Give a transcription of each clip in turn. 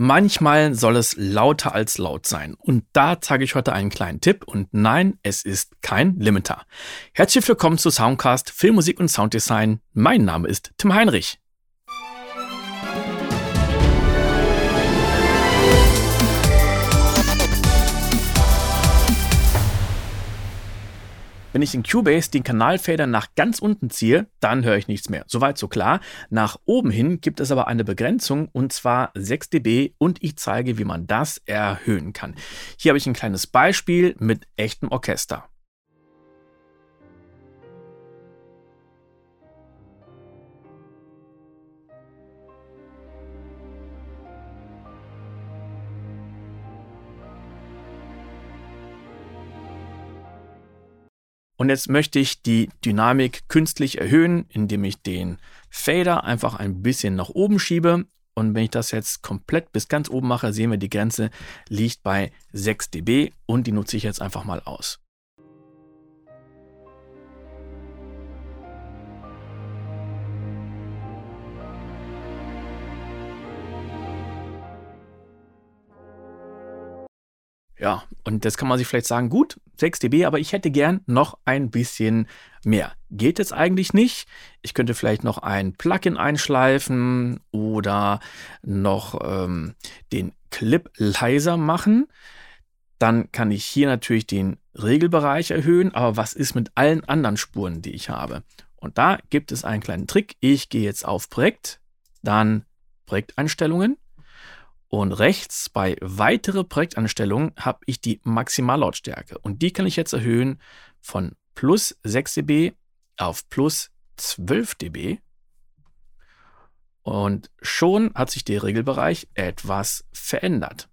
Manchmal soll es lauter als laut sein. Und da zeige ich heute einen kleinen Tipp. Und nein, es ist kein Limiter. Herzlich willkommen zu Soundcast Filmmusik und Sounddesign. Mein Name ist Tim Heinrich. Wenn ich in Cubase den Kanalfader nach ganz unten ziehe, dann höre ich nichts mehr. Soweit so klar. Nach oben hin gibt es aber eine Begrenzung und zwar 6 dB und ich zeige, wie man das erhöhen kann. Hier habe ich ein kleines Beispiel mit echtem Orchester. Und jetzt möchte ich die Dynamik künstlich erhöhen, indem ich den Fader einfach ein bisschen nach oben schiebe. Und wenn ich das jetzt komplett bis ganz oben mache, sehen wir, die Grenze liegt bei 6 dB und die nutze ich jetzt einfach mal aus. Ja, und das kann man sich vielleicht sagen, gut, 6 dB, aber ich hätte gern noch ein bisschen mehr. Geht jetzt eigentlich nicht. Ich könnte vielleicht noch ein Plugin einschleifen oder noch ähm, den Clip leiser machen. Dann kann ich hier natürlich den Regelbereich erhöhen, aber was ist mit allen anderen Spuren, die ich habe? Und da gibt es einen kleinen Trick. Ich gehe jetzt auf Projekt, dann Projekteinstellungen und rechts bei weitere Projektanstellungen habe ich die Maximallautstärke und die kann ich jetzt erhöhen von plus 6 dB auf plus 12 dB. Und schon hat sich der Regelbereich etwas verändert.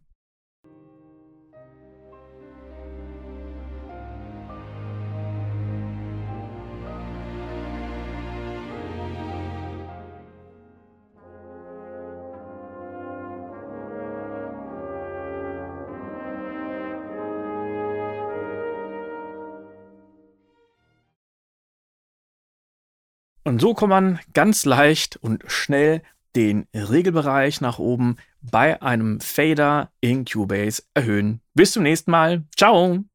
Und so kann man ganz leicht und schnell den Regelbereich nach oben bei einem Fader in Cubase erhöhen. Bis zum nächsten Mal. Ciao!